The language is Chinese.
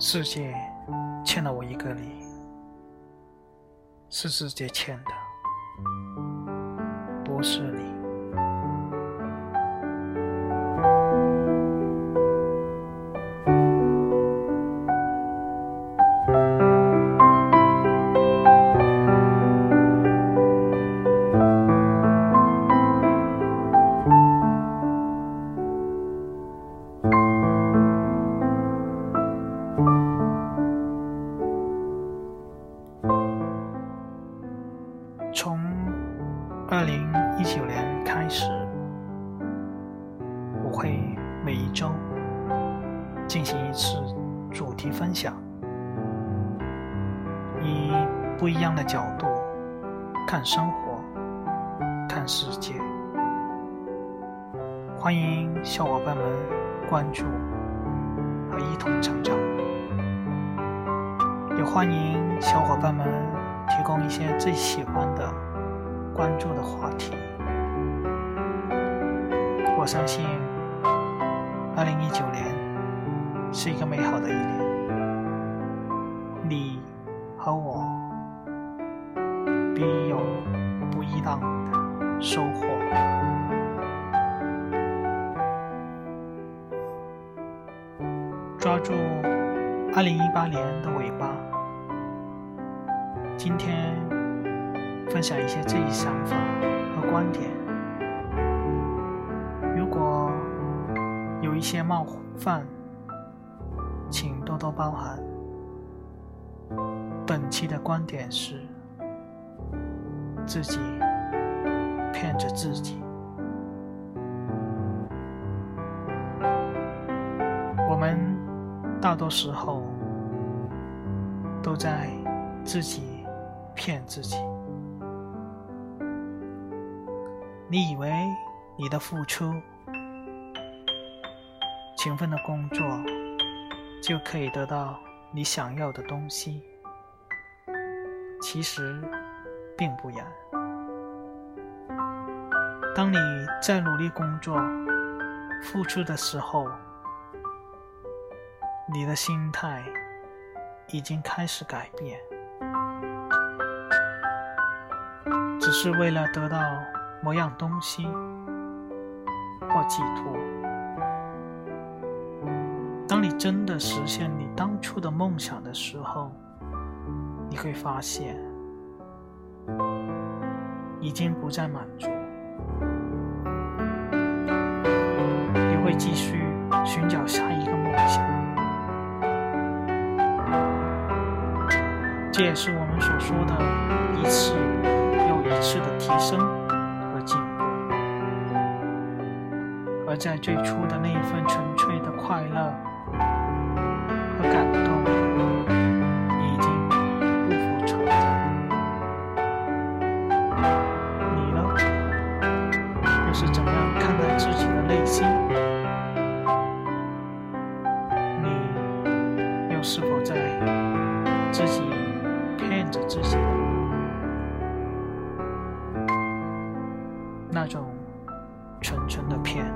世界欠了我一个你，是世界欠的，不是你。会每一周进行一次主题分享，以不一样的角度看生活、看世界。欢迎小伙伴们关注和一同成长，也欢迎小伙伴们。提供一些最喜欢的、关注的话题。我相信，二零一九年是一个美好的一年，你和我必有不一样的收获。抓住二零一八年的尾巴。今天分享一些自己想法和观点，一些冒犯，请多多包涵。本期的观点是：自己骗着自己。我们大多时候都在自己。骗自己，你以为你的付出、勤奋的工作就可以得到你想要的东西，其实并不然。当你在努力工作、付出的时候，你的心态已经开始改变。只是为了得到某样东西或寄托。当你真的实现你当初的梦想的时候，你会发现已经不再满足，你会继续寻找下一个梦想。这也是我们所说的一次又。一次的提升和进步，而在最初的那一份纯粹的快乐和感动，已经不复存在。你呢？又是怎样看待自己的内心？你又是否在自己骗着自己？那种纯纯的骗。